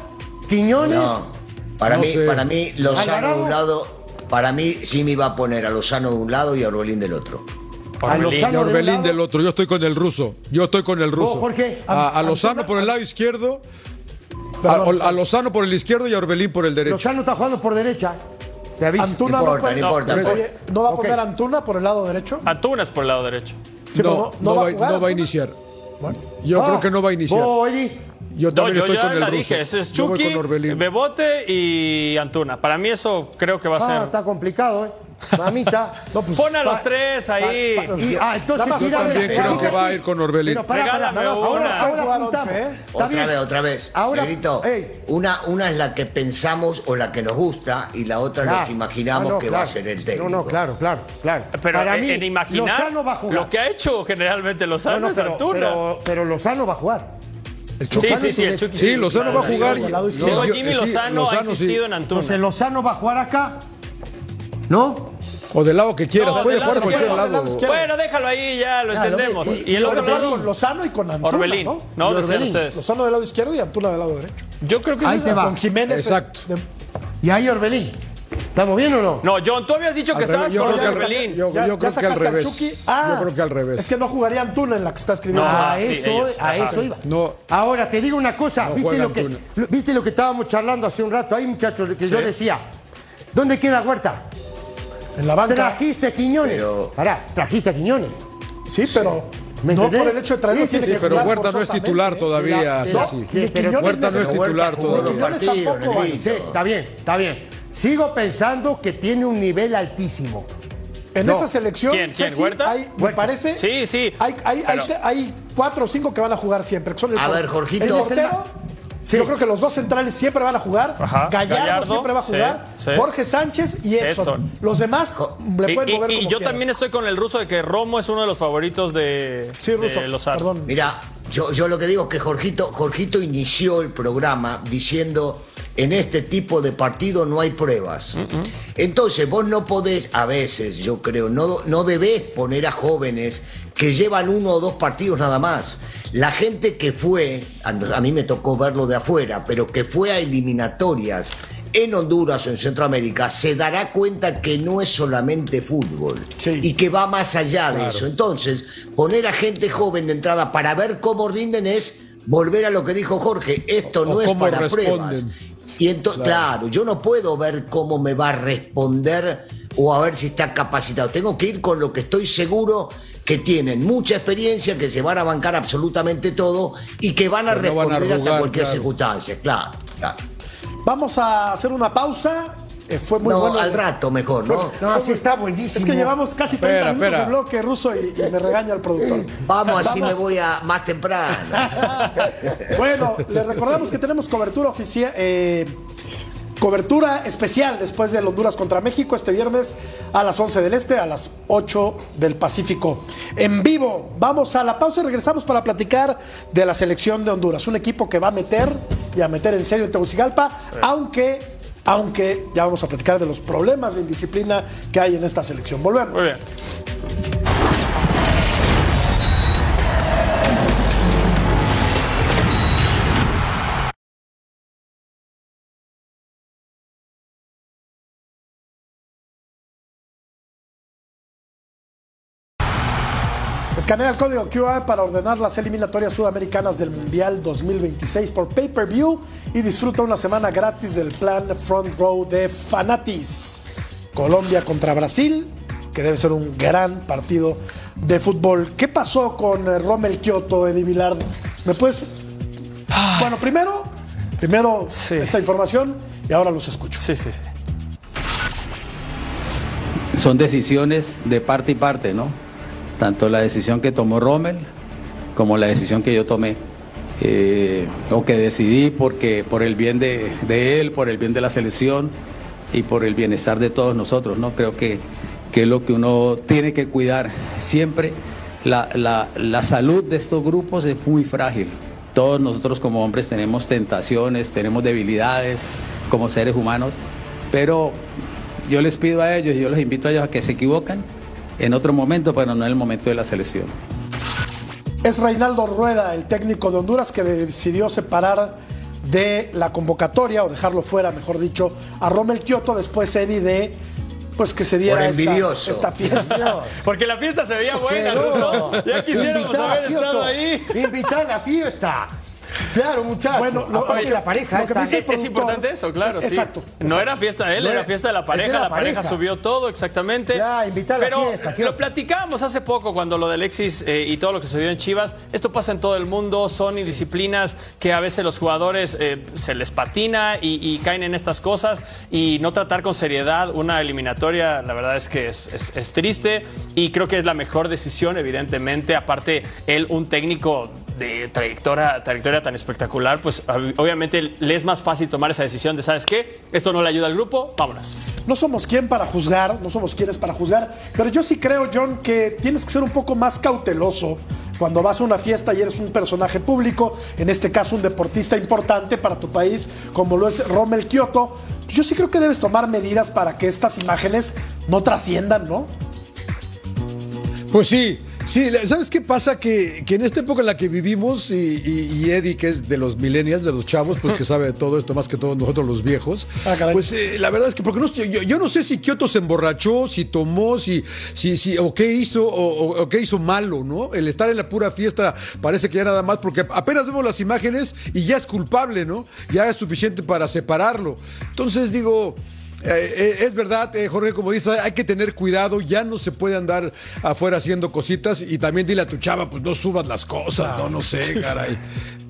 Quiñones. No, para No mí, sé. para mí Lozano de un lado, para mí Jimmy va a poner a Lozano de un lado y a Orbelín del otro. A Lozano de un Orbelín lado. del otro. Yo estoy con el ruso. Yo estoy con el ruso. Jorge. A, a Antuna- Lozano por el lado izquierdo. A, Perdón. a Lozano por el izquierdo y a Orbelín por el derecho. Lozano está jugando por derecha. Te aviso. Antuna No no, importa, puede- no importa. Oye, ¿no va a poner a Antuna por el lado derecho? Antuna es por el lado derecho. Sí, no, no, va, jugar no va a iniciar. Bueno, Yo Ah, creo que no va a iniciar. vos, Yo No, también yo estoy ya con el la ruso. dije. Ese es Chucky. Bebote y Antuna. Para mí eso creo que va a Ah, ser. está complicado, ¿eh? Mamita. no, pues, Pon a los pa- tres ahí. pa- y- ah, entonces, yo también creo fíjate. que va a ir con Orbelín. Pero para, para, ahora, ahora ¿eh? Otra bien. vez, otra vez. Ahora, Negrito, una, una es la que pensamos o la que nos gusta y la otra es Claro. lo que imaginamos Ah, no, que va a ser el técnico. No, no, claro, claro, claro. Pero Para en, mí, en imaginar Lozano va a jugar. lo que ha hecho generalmente No, Lozano no, es pero, Antuna. pero, pero Lozano va a jugar. El sí, sí, sí, el. Chucky Sí, Lozano va a jugar. Del lado y- izquierdo. Digo, yo- Jimmy sí, Lozano, ha sí. insistido en Antuna. Entonces, ¿Lozano va a jugar acá? ¿No? O del lado que quieras. No, Puede jugar a cualquier lado. Bueno, déjalo ahí, ya lo entendemos. ve- y el otro Orbelín lado, con Lozano y con Antuna, Orbelín. ¿no? No, Y decían ustedes. Lozano del lado izquierdo y Antuna del lado derecho. Yo creo que Ahí es te va. Con Jiménez. Exacto. de- Y ahí Orbelín. ¿Estamos bien o no? No, John, tú habías dicho que estabas con Orbelín. Yo, creo que al revés. Ah, yo creo que al revés. Es que no jugaría Antuna en la que está escribiendo. No, a Ah, sí, eso, ellos. a eso iba. No. Ahora te digo una cosa, No ¿viste, lo que, lo- ¿viste lo que estábamos charlando hace un rato? Ahí, muchachos, que yo decía, ¿dónde queda Huerta? En la banca. Trajiste a Quiñones. Pero- Pará, trajiste a Quiñones. Sí, pero ¿Me no entendés? por el hecho de traerlo tiene sí, que pero jugar Huerta no es titular todavía. Sí, sí. Huerta no es titular todavía. Tampoco. Sí, está bien, está bien. Sigo pensando que tiene un nivel altísimo. En No. esa selección, ¿Quién? ¿Quién? Ceci, ¿Huerta? hay- me Huerta. parece. Sí, sí, Hay, hay, pero- hay, te- hay cuatro o cinco que van a jugar siempre. que son el A por- ver, Jorgito. El portero. Sí. Yo creo que los dos centrales siempre van a jugar. Ajá. Gallardo, Gallardo, siempre va a jugar. sí. Jorge Sánchez y Edson. Edson. Los demás le Y, pueden y- mover y como yo quieran. también estoy con el ruso de que Romo es uno de los favoritos de, Sí, de Russo. Lozano. Perdón. Mira, yo, yo lo que digo es que Jorgito, Jorgito inició el programa diciendo en este tipo de partido no hay pruebas. Entonces vos no podés, a veces yo creo, no, no debés poner a jóvenes que llevan uno o dos partidos nada más. La gente que fue, a, mí me tocó verlo de afuera, pero que fue a eliminatorias en Honduras o en Centroamérica, se dará cuenta que no es solamente fútbol Sí. y que va más allá de eso. Entonces, poner a gente joven de entrada para ver cómo rinden es volver a lo que dijo Jorge, esto O no es para responden. pruebas. Y entonces, claro. yo no puedo ver cómo me va a responder o a ver si está capacitado. Tengo que ir con lo que estoy seguro que tienen mucha experiencia, que se van a bancar absolutamente todo y que van a no van a responder hasta cualquier claro. circunstancia. Claro, claro. Vamos a hacer una pausa. Eh, fue muy no, bueno. al rato mejor, ¿no? No, así está buenísimo. Es que llevamos casi 30 Espera, minutos espera. de bloque ruso y, y me regaña el productor. Vamos, así me voy a más temprano. Bueno, les recordamos que tenemos cobertura oficial, eh, cobertura especial después del Honduras contra México este viernes a las 11 del Este, a las 8 del Pacífico. En vivo, vamos a la pausa y regresamos para platicar de la selección de Honduras, un equipo que va a meter y a meter en serio en Tegucigalpa, aunque, aunque ya vamos a platicar de los problemas de indisciplina que hay en esta selección. Volvemos. Muy bien. Escanea el código QR para ordenar las eliminatorias sudamericanas del Mundial 2026 por pay-per-view y disfruta una semana gratis del plan Front Row de Fanatis. Colombia contra Brasil, que debe ser un gran partido de fútbol. ¿Qué pasó con eh, Rommel Kioto, Eddie Vilar? ¿Me puedes...? Bueno, primero, primero Sí. esta información y ahora los escucho. Sí, sí, sí. son decisiones de parte y parte, ¿no? Tanto la decisión que tomó Rommel como la decisión que yo tomé. eh, o que decidí porque por el bien de, él, por el bien de la selección y por el bienestar de todos nosotros, ¿no? Creo que, que es lo que uno tiene que cuidar siempre. La, la- la salud de estos grupos es muy frágil. Todos nosotros como hombres tenemos tentaciones, tenemos debilidades como seres humanos, pero yo les pido a ellos, yo los invito a ellos a que se equivocan en otro momento, pero no en el momento de la selección. Es Reinaldo Rueda, el técnico de Honduras, que decidió separar de la convocatoria, o dejarlo fuera, mejor dicho, a Rommel Kioto, después Eddie de pues que se diera esta, esta fiesta. Porque la fiesta se veía buena, Ruso. Ya quisiéramos haber estado ahí. Invitá a la fiesta. Claro, muchachos. Bueno, lo- Aparte oye, la pareja lo que dice- Es importante eso, claro. sí. Exacto, No exacto. era fiesta de él, No era era- fiesta de la de pareja. la La pareja pareja. subió todo, exactamente. Ya, invita a la Pero fiesta, quiero- lo platicábamos hace poco cuando lo de Alexis eh, y todo lo que sucedió en Chivas. Esto pasa en todo el mundo. Son indisciplinas que a veces los jugadores eh, se les patina y, y caen en estas cosas. Y no tratar con seriedad una eliminatoria, la verdad es que es, es- es triste. Y creo que es la mejor decisión, evidentemente. Aparte, él, un técnico de trayectoria, trayectoria tan espectacular, pues ob- obviamente le es más fácil tomar esa decisión de, ¿sabes qué? Esto no le ayuda al grupo, vámonos. No somos quien para juzgar, no somos quienes para juzgar, pero yo sí creo, John, que tienes que ser un poco más cauteloso cuando vas a una fiesta y eres un personaje público, en este caso un deportista importante para tu país, como lo es Rommel Kioto. Yo sí creo que debes tomar medidas para que estas imágenes no trasciendan, ¿no? Pues sí, sí, ¿sabes qué pasa? Que, que en esta época en la que vivimos, y, y- y Eddie, que es de los millennials, de los chavos, pues que sabe de todo esto más que todos nosotros los viejos, Ah, pues eh, la verdad es que, porque no, yo, yo no sé si Kioto se emborrachó, si tomó, si, si, si, o qué hizo, o, o- o qué hizo malo, ¿no? El estar en la pura fiesta parece que ya nada más, porque apenas vemos las imágenes y ya es culpable, ¿no? Ya es suficiente para separarlo. Entonces digo... Eh, eh, es verdad, eh, Jorge, como dices, hay que tener cuidado, ya no se puede andar afuera haciendo cositas y también dile a tu chava, pues no subas las cosas, no, no sé, caray.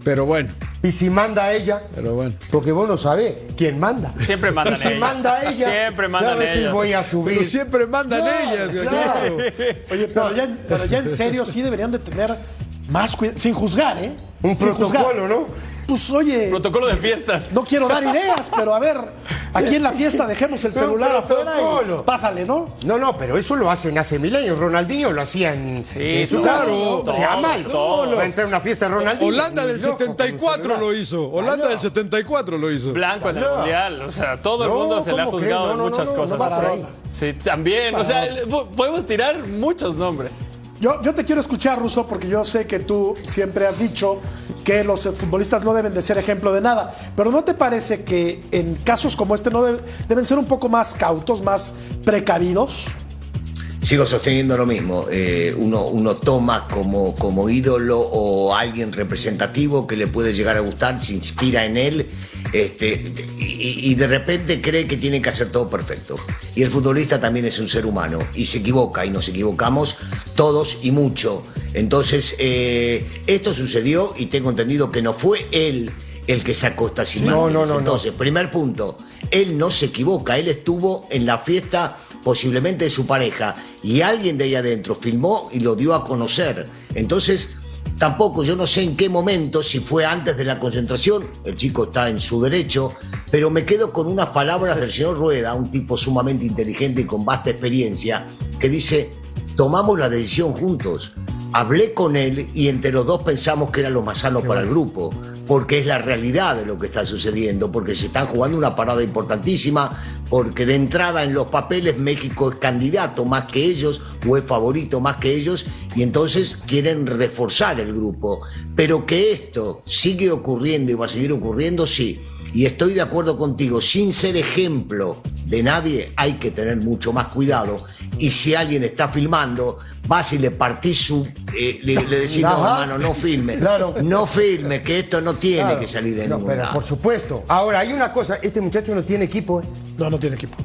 Pero bueno, Y si manda a ella, pero bueno. porque vos no sabés quién manda. Siempre mandan y si ellas. manda a ella, Siempre mandan a veces ellas. voy a subir. Pero siempre mandan No, ellas, claro. claro. Oye, pero ya, pero ya en serio sí deberían de tener más cuidado, sin juzgar, ¿eh? Un Sin protocolo, juzgar. ¿no? Pues oye, Protocolo de fiestas. no quiero dar ideas, pero a ver, aquí en la fiesta dejemos el celular afuera y pásale, ¿no? No, no, pero eso lo hacen hace mil años. Ronaldinho lo hacía en, en su claro. O sea, Todos, mal. Va a entrar a una fiesta de Ronaldinho. Holanda del loco, con un 74 celular. lo hizo. Holanda Ah, del no. 74 lo hizo. Blanco en el No. mundial. O sea, todo el No, mundo se le ha ¿cómo juzgado en No, no, muchas no, no, cosas. sí, también. O sea, podemos tirar muchos nombres. Yo, yo te quiero escuchar, Russo, porque yo sé que tú siempre has dicho que los futbolistas no deben de ser ejemplo de nada. Pero ¿no te parece que en casos como este no deb- deben ser un poco más cautos, más precavidos? Sigo sosteniendo lo mismo. eh, uno, uno toma como, como ídolo o alguien representativo que le puede llegar a gustar, se inspira en él este, y, y de repente cree que tiene que hacer todo perfecto. Y el futbolista también es un ser humano y se equivoca y nos equivocamos todos y mucho. Entonces, eh, esto sucedió y tengo entendido que no fue él el que sacó estas imágenes. no, no, no. Entonces, primer punto, él no se equivoca, él estuvo en la fiesta posiblemente de su pareja y alguien de ahí adentro filmó y lo dio a conocer. Entonces, tampoco yo no sé en qué momento, si fue antes de la concentración, el chico está en su derecho, pero me quedo con unas palabras del señor Rueda, un tipo sumamente inteligente y con vasta experiencia, que dice, tomamos la decisión juntos. Hablé con él y entre los dos pensamos que era lo más sano para el grupo. Porque es la realidad de lo que está sucediendo, porque se están jugando una parada importantísima, porque de entrada en los papeles México es candidato más que ellos o es favorito más que ellos y entonces quieren reforzar el grupo. Pero que esto sigue ocurriendo y va a seguir ocurriendo, sí. Y estoy de acuerdo contigo, sin ser ejemplo de nadie hay que tener mucho más cuidado. Y si alguien está filmando, vas y le partís su... eh, le, le decís, no, hermano, no filme. Claro. No filme, que esto no tiene Claro. que salir de No, ningún pero lado. por supuesto. Ahora, hay una cosa, este muchacho no tiene equipo, ¿eh? No, no tiene equipo.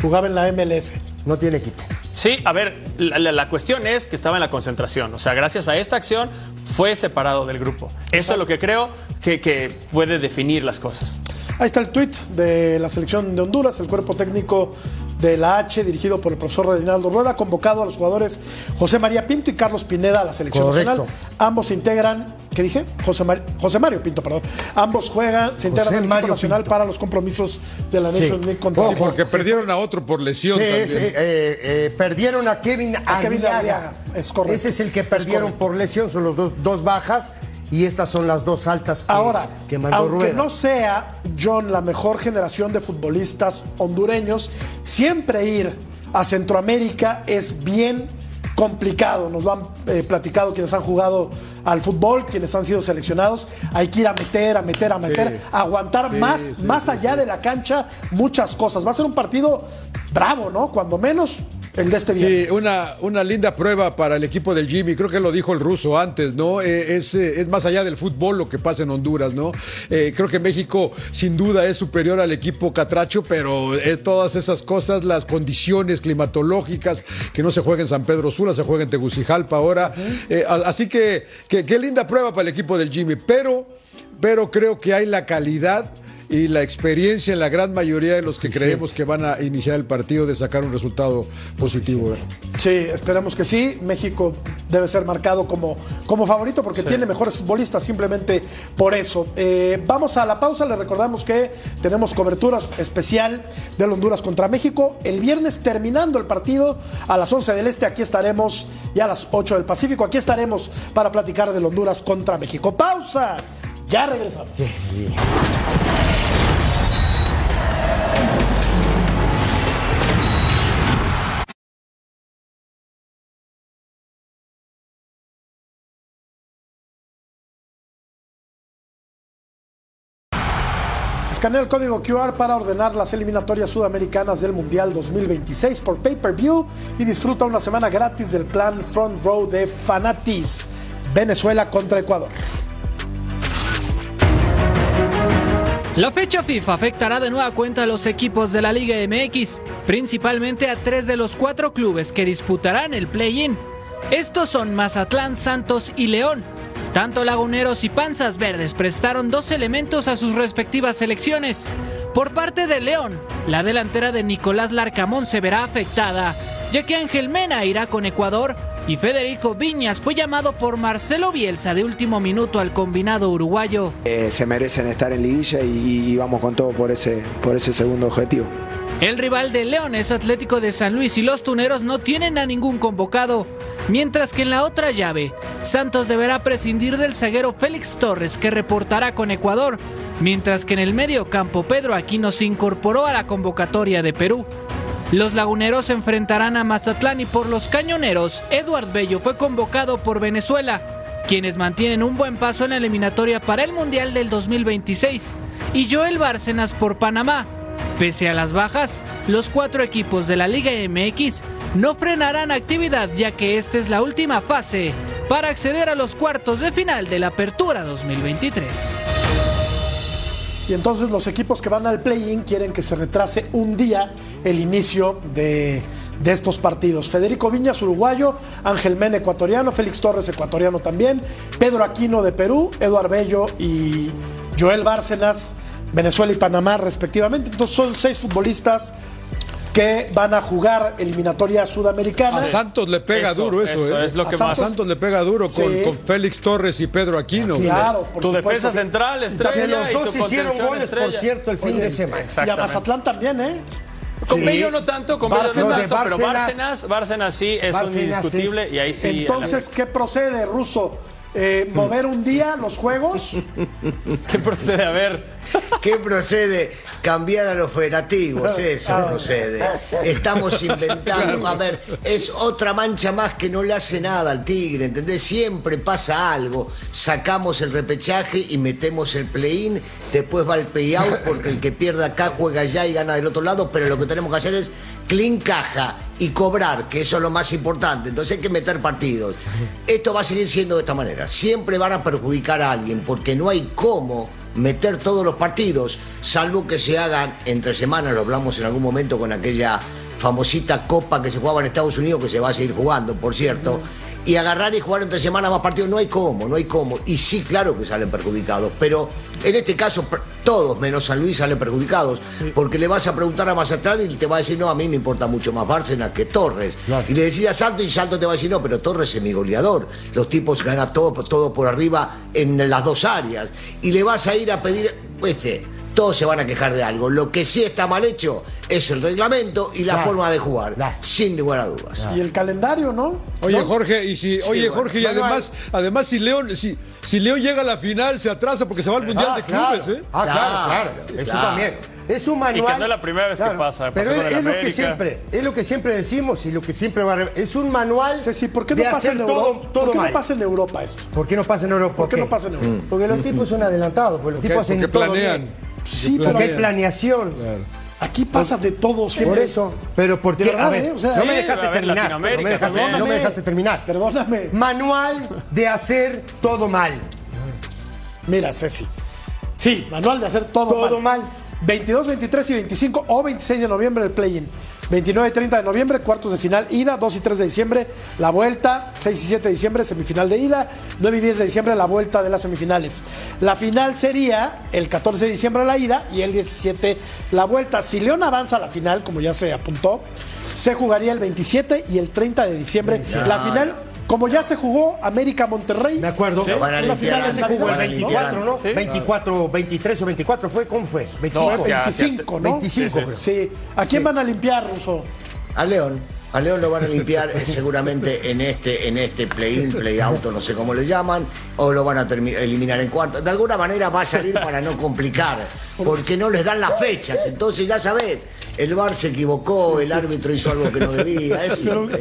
Jugaba en la MLS. No tiene equipo. Sí, a ver, la, la- la cuestión es que estaba en la concentración. O sea, gracias a esta acción fue separado del grupo. Eso es lo que creo que, que puede definir las cosas. Ahí está el tuit de la selección de Honduras, el cuerpo técnico de la H, dirigido por el profesor Reinaldo Rueda, convocado a los jugadores José María Pinto y Carlos Pineda a la selección Correcto. nacional. Ambos se integran, ¿qué dije? José, Mar- José Mario Pinto, perdón. Ambos juegan, se integran José al equipo Mario nacional Pinto. para los compromisos de la Nations League contra Ojo, porque perdieron a otro por lesión Sí, también. eh, eh, perdieron a Kevin A Kevin. Arriaga, es correcto. Ese es el que perdieron por lesión, son los dos, dos bajas y estas son las dos altas que, Ahora, que mandó aunque Rueda. no sea, John, la mejor generación de futbolistas hondureños, siempre ir a Centroamérica es bien complicado. Nos lo han eh, platicado quienes han jugado al fútbol, quienes han sido seleccionados. Hay que ir a meter, a meter, a meter, aguantar Sí, más, sí, más sí, allá de la cancha muchas cosas. Va a ser un partido bravo, ¿no? Cuando menos el de este Sí, una, una linda prueba para el equipo del Jimmy. Creo que lo dijo el ruso antes, ¿no? Eh, es, eh, es más allá del fútbol lo que pasa en Honduras, ¿no? Eh, creo que México sin duda es superior al equipo catracho, pero todas esas cosas, las condiciones climatológicas, que no se juega en San Pedro Sula, se juega en Tegucigalpa ahora. Así que, que- qué linda prueba para el equipo del Jimmy. Pero, pero creo que hay la calidad y la experiencia en la gran mayoría de los que creemos que van a iniciar el partido de sacar un resultado positivo. Sí, esperemos que sí. México debe ser marcado como, como favorito porque tiene mejores futbolistas, simplemente por eso. Eh, vamos a la pausa, les recordamos que tenemos cobertura especial del Honduras contra México. El viernes terminando el partido a las 11 del Este, aquí estaremos, y a las 8 del Pacífico, aquí estaremos para platicar del Honduras contra México. Pausa, ya regresamos. Escanea el código QR para ordenar las eliminatorias sudamericanas del Mundial 2026 por pay-per-view y disfruta una semana gratis del plan Front Row de Fanatis. Venezuela contra Ecuador. La fecha FIFA afectará de nueva cuenta a los equipos de la Liga MX, principalmente a tres de los cuatro clubes que disputarán el play-in. Estos son Mazatlán, Santos y León. Tanto Laguneros y Panzas Verdes prestaron dos elementos a sus respectivas selecciones. Por parte de León, la delantera de Nicolás Larcamón se verá afectada, ya que Ángel Mena irá con Ecuador y Federico Viñas fue llamado por Marcelo Bielsa de último minuto al combinado uruguayo. Eh, se merecen estar en liguilla y, y vamos con todo por ese, por ese segundo objetivo. El rival de León es Atlético de San Luis y los tuneros no tienen a ningún convocado. Mientras que en la otra llave, Santos deberá prescindir del zaguero Félix Torres que reportará con Ecuador, mientras que en el medio campo Pedro Aquino se incorporó a la convocatoria de Perú. Los laguneros se enfrentarán a Mazatlán y por los cañoneros, Eduard Bello fue convocado por Venezuela, quienes mantienen un buen paso en la eliminatoria para el Mundial del 2026, y Joel Bárcenas por Panamá. Pese a las bajas, los cuatro equipos de la Liga MX no frenarán actividad ya que esta es la última fase para acceder a los cuartos de final de la Apertura 2023. Y entonces los equipos que van al play-in quieren que se retrase un día el inicio de, de estos partidos. Federico Viñas, uruguayo, Ángel Mena, ecuatoriano, Félix Torres, ecuatoriano también, Pedro Aquino de Perú, Eduard Bello y Joel Bárcenas, Venezuela y Panamá respectivamente. Entonces son seis futbolistas que van a jugar eliminatoria sudamericana. A Santos le pega Eso, duro eso, eso ¿eh? es lo que a más- Santos le pega duro con, Sí. con Félix Torres y Pedro Aquino. Claro, por Tu supuesto defensa que- central, Que estrella. los y dos hicieron goles, por cierto, el fin de semana. Y a. Mazatlán también, ¿eh? Con Sí. Bello no tanto, con Bello no tanto, pero Bárcenas- Bárcenas, Bárcenas sí es un indiscutible es- y ahí sí. Entonces, ¿qué procede, Ruso? Eh, mover un día los juegos. ¿Qué procede? A ver. ¿Qué procede? Cambiar a los federativos, eso procede. Estamos inventando. A ver, es otra mancha más que no le hace nada al Tigre, ¿entendés? Siempre pasa algo. Sacamos el repechaje y metemos el play-in, después va el payout porque el que pierda acá juega allá y gana del otro lado, pero lo que tenemos que hacer es clean caja y cobrar, que eso es lo más importante. Entonces hay que meter partidos. Esto va a seguir siendo de esta manera. Siempre van a perjudicar a alguien porque no hay cómo meter todos los partidos, salvo que se hagan entre semanas, lo hablamos en algún momento con aquella famosita copa que se jugaba en Estados Unidos, que se va a seguir jugando, por cierto, y agarrar y jugar entre semanas más partidos, no hay cómo, no hay cómo. Y sí, claro que salen perjudicados, pero en este caso todos menos San Luis salen perjudicados, porque le vas a preguntar a Mazatlán y te va a decir, no, a mí me importa mucho más Bárcenas que Torres. Y le decís a Santo y Santo te va a decir, no, pero Torres es mi goleador. Los tipos ganan todo, todo por arriba en las dos áreas. Y le vas a ir a pedir, este, todos se van a quejar de algo. Lo que sí está mal hecho es el reglamento y la Claro. forma de jugar, sin lugar a dudas. Y el calendario, ¿no? Oye. Jorge, y si, oye, bueno. Jorge, y Bueno, además, además si León, si, si León llega a la final, se atrasa porque se va al Mundial Ah, de Clubes, claro. ¿eh? Ah, claro, Claro, claro. Eso claro. también. Es un Y manual. que no es la primera vez que pasa, Pero es, es lo que siempre, es lo que siempre decimos y lo que siempre va a es un manual Ceci, ¿por qué no de pasa hacer en todo, Europa? todo ¿Por qué mal. no pasa en Europa esto? ¿Por qué no pasa en Europa? ¿Por qué no pasa en Europa? Porque los tipos son adelantados, pues los Porque, tipos hacen porque todo planean. bien. Sí, pero Porque hay planeación. Aquí pasa de todo. Por siempre. eso. Pero ¿por qué? verdad, a ver, ¿eh? O sea, no me sí, dejaste terminar. No me dejaste, también. no me dejaste terminar. Perdóname. Manual de hacer todo mal. Mira, Ceci. Sí, manual de hacer todo, Todo mal. 22, 23 y 25 o 26 de noviembre el play-in. 29 y 30 de noviembre, cuartos de final, ida. 2 y 3 de diciembre, la vuelta. 6 y 7 de diciembre, semifinal de ida. 9 y 10 de diciembre, la vuelta de las semifinales. La final sería el 14 de diciembre la ida y el 17 la vuelta. Si León avanza a la final, como ya se apuntó, se jugaría el 27 y el 30 de diciembre. La final, como ya se jugó América Monterrey. Me acuerdo. Lo van a limpiar final en Se jugó van el a limpiar 24, ¿no? antes. 24, 23 o 24 fue, ¿cómo fue? 25. No, hacia- 25, ¿no? 25, Sí, sí. creo. Sí. ¿A quién van a limpiar, Russo? A León. A León lo van a limpiar eh, seguramente en este, en este play-in, play-out, no sé cómo le llaman, o lo van a eliminar en cuarto. De alguna manera va a salir para no complicar, porque no les dan las fechas. Entonces ya sabes, el VAR se equivocó, el árbitro hizo algo que no debía. Es simple.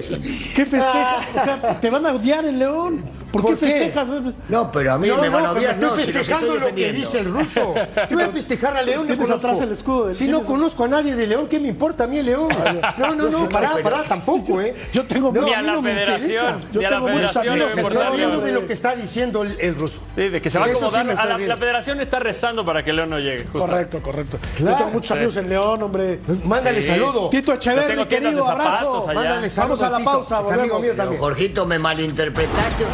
¿Qué festejas? O sea, te van a odiar en León. ¿Por, ¿Por qué festejas? No, pero a mí No, me van a odiar, pero no, estoy festejando lo que dice el ruso. Si voy a festejar a León, no conozco. atrás el escudo del si no conozco a nadie de León, ¿qué me importa a mí el León? No, no, no, pará, pará, tampoco, ¿eh? Yo tengo No, Ni a la no me federación, interesa. Yo tengo muchos amigos importar. están hablando de lo que está diciendo el, el ruso. Sí, de que se va a acomodar. está la federación está rezando para que León no llegue. Correcto, correcto. Claro, Yo tengo muchos sí. amigos en León, hombre. Mándale Sí. saludo. Tito Echeverri, querido, abrazo. allá. Mándale Vamos saludos a la pausa, amigo mío también. Jorgito, me malinterpretaste.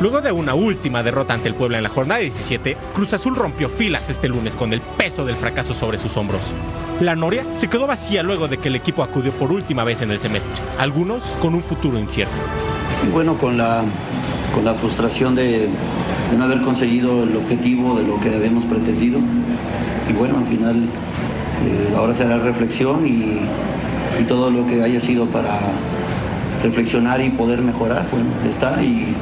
Luego de una última derrota ante el Puebla en la jornada 17, Cruz Azul rompió filas este lunes con el peso del fracaso sobre sus hombros. La Noria se quedó vacía luego de que el equipo acudió por última vez en el semestre, algunos con un futuro incierto. Sí, bueno, con la, con la frustración de, no haber conseguido el objetivo de lo que habíamos pretendido. Y bueno, al final eh, ahora será reflexión y, y todo lo que haya sido para reflexionar y poder mejorar, bueno, está. Y,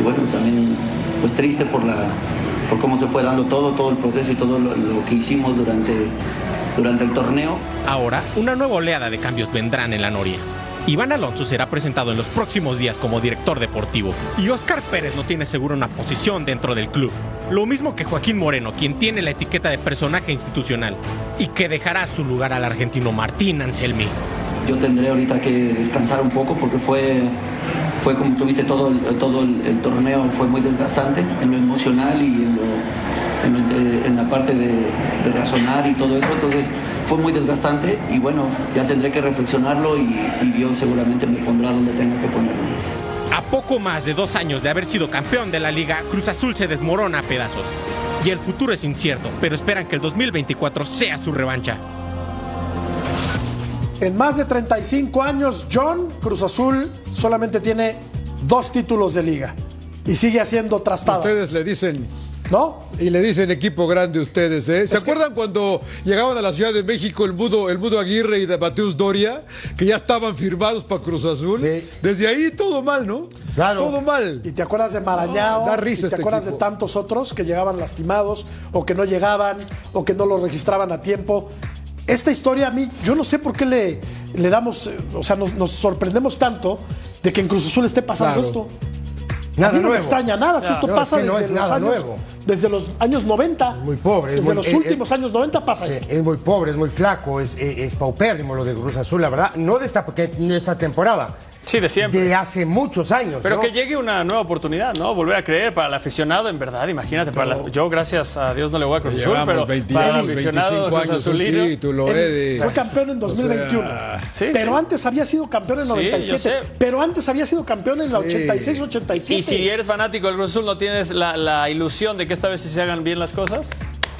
y bueno, también pues triste por, la, por cómo se fue dando todo, todo el proceso y todo lo, que hicimos durante, durante el torneo. Ahora, una nueva oleada de cambios vendrán en la Noria. Iván Alonso será presentado en los próximos días como director deportivo y Oscar Pérez no tiene seguro una posición dentro del club. Lo mismo que Joaquín Moreno, quien tiene la etiqueta de personaje institucional y que dejará su lugar al argentino Martín Anselmi. Yo tendré ahorita que descansar un poco porque fue, fue como tuviste todo, el, todo el, torneo, fue muy desgastante en lo emocional y en, eh, la parte de, razonar y todo eso. Entonces fue muy desgastante y bueno, ya tendré que reflexionarlo y, y Dios seguramente me pondrá donde tenga que ponerlo. A poco más de dos años de haber sido campeón de la liga, Cruz Azul se desmorona a pedazos. Y el futuro es incierto, pero esperan que el 2024 sea su revancha. En más de 35 años, John Cruz Azul solamente tiene dos títulos de liga y sigue haciendo trastadas. Ustedes le dicen ¿No? Y le dicen equipo grande ustedes, ¿eh? ¿Se acuerdan cuando llegaban a la Ciudad de México el Mudo, el Mudo Aguirre y de Mateus Doria, que ya estaban firmados para Cruz Azul? Desde ahí todo mal, ¿no? Claro. Todo mal. Y te acuerdas de Marañao, da risa y te este acuerdas equipo. de tantos otros que llegaban lastimados o que no llegaban o que no los registraban a tiempo. Esta historia a mí, yo no sé por qué le, le damos, eh, o sea, nos, nos sorprendemos tanto de que en Cruz Azul esté pasando Claro. esto. Nada a mí no nuevo. me extraña nada, si esto No, pasa es que no desde, es los años, nuevo. desde los años 90. Muy pobre. es Desde muy- los eh, últimos años 90 pasa Sí, esto. es muy pobre, es muy flaco, es, paupérrimo lo de Cruz Azul, la verdad. No de esta, de esta temporada. Sí, de siempre. De hace muchos años. Pero ¿no? que llegue una nueva oportunidad, ¿no? Volver a creer para el aficionado, en verdad, imagínate. Para la- yo, gracias a Dios, no le voy a Cruz Azul, Llevamos pero 20 para el aficionado 25 Cruz años, Azulino. título, Eddie. fue campeón en 2021. Sí, pero sí. antes había sido campeón en Sí, 97. yo sé. Pero antes había sido campeón en la 86-87. Y si eres fanático del Cruz Azul, ¿no tienes la, la ilusión de que esta vez sí se hagan bien las cosas?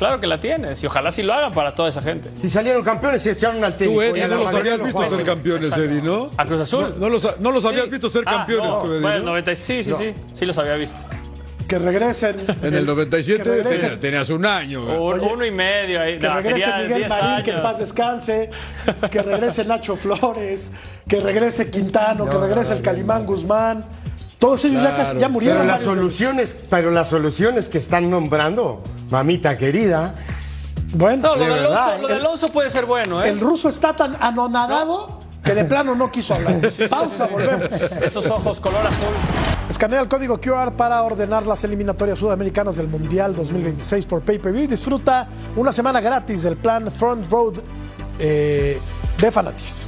Claro que la tienes, y ojalá sí lo hagan para toda esa gente. Si salieron campeones, se echaron al técnico. Tú, Eddie, no los habías visto ser campeones, Eddie, ¿no? ¿A Cruz Azul? No, no los, no los habías Sí. visto ser Ah, campeones, no, tú, Eddie, Bueno, ¿no? 90, sí, sí, sí, sí los había visto. que regresen. En el 97 que regresen. tenías, tenías un año. güey. Un- uno y medio ahí. Que no, regrese tenía Miguel 10 Marín, que en paz descanse, que regrese Nacho Flores, que regrese Quintano, que regrese el Calimán Guzmán. Todos ellos ya, casi- ya murieron. Pero las soluciones, pero las soluciones que están nombrando, mamita querida, Bueno, No, lo De de, Alonso, verdad, lo de el- Alonso puede ser bueno, ¿eh? el ruso está tan anonadado que de plano no quiso hablar. Pausa, volvemos. Esos ojos color azul. Escanea el código QR para ordenar las eliminatorias sudamericanas del Mundial 2026 por pay-per-view y disfruta una semana gratis del plan Front Road eh, de Fanatis.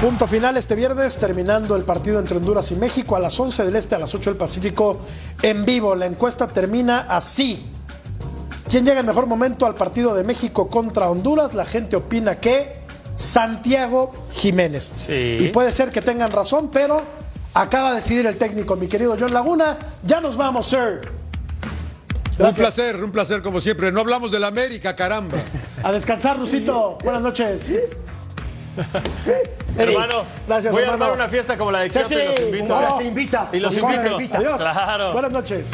Punto final este viernes, terminando el partido entre Honduras y México a las 11 del Este, a las 8 del Pacífico, en vivo. La encuesta termina así. ¿Quién llega en mejor momento al partido de México contra Honduras? La gente opina que Santiago Jiménez. Sí. Y puede ser que tengan razón, pero acaba de decidir el técnico, mi querido John Laguna. Ya nos vamos, sir. Un placer, un placer como siempre. No hablamos de la América, caramba. A descansar, Rusito. Buenas noches. Eddie, Hermano, gracias, voy a armar una fiesta como la de Kioto y los invito. no. Y los invito. corren. Adiós. Claro. Buenas noches.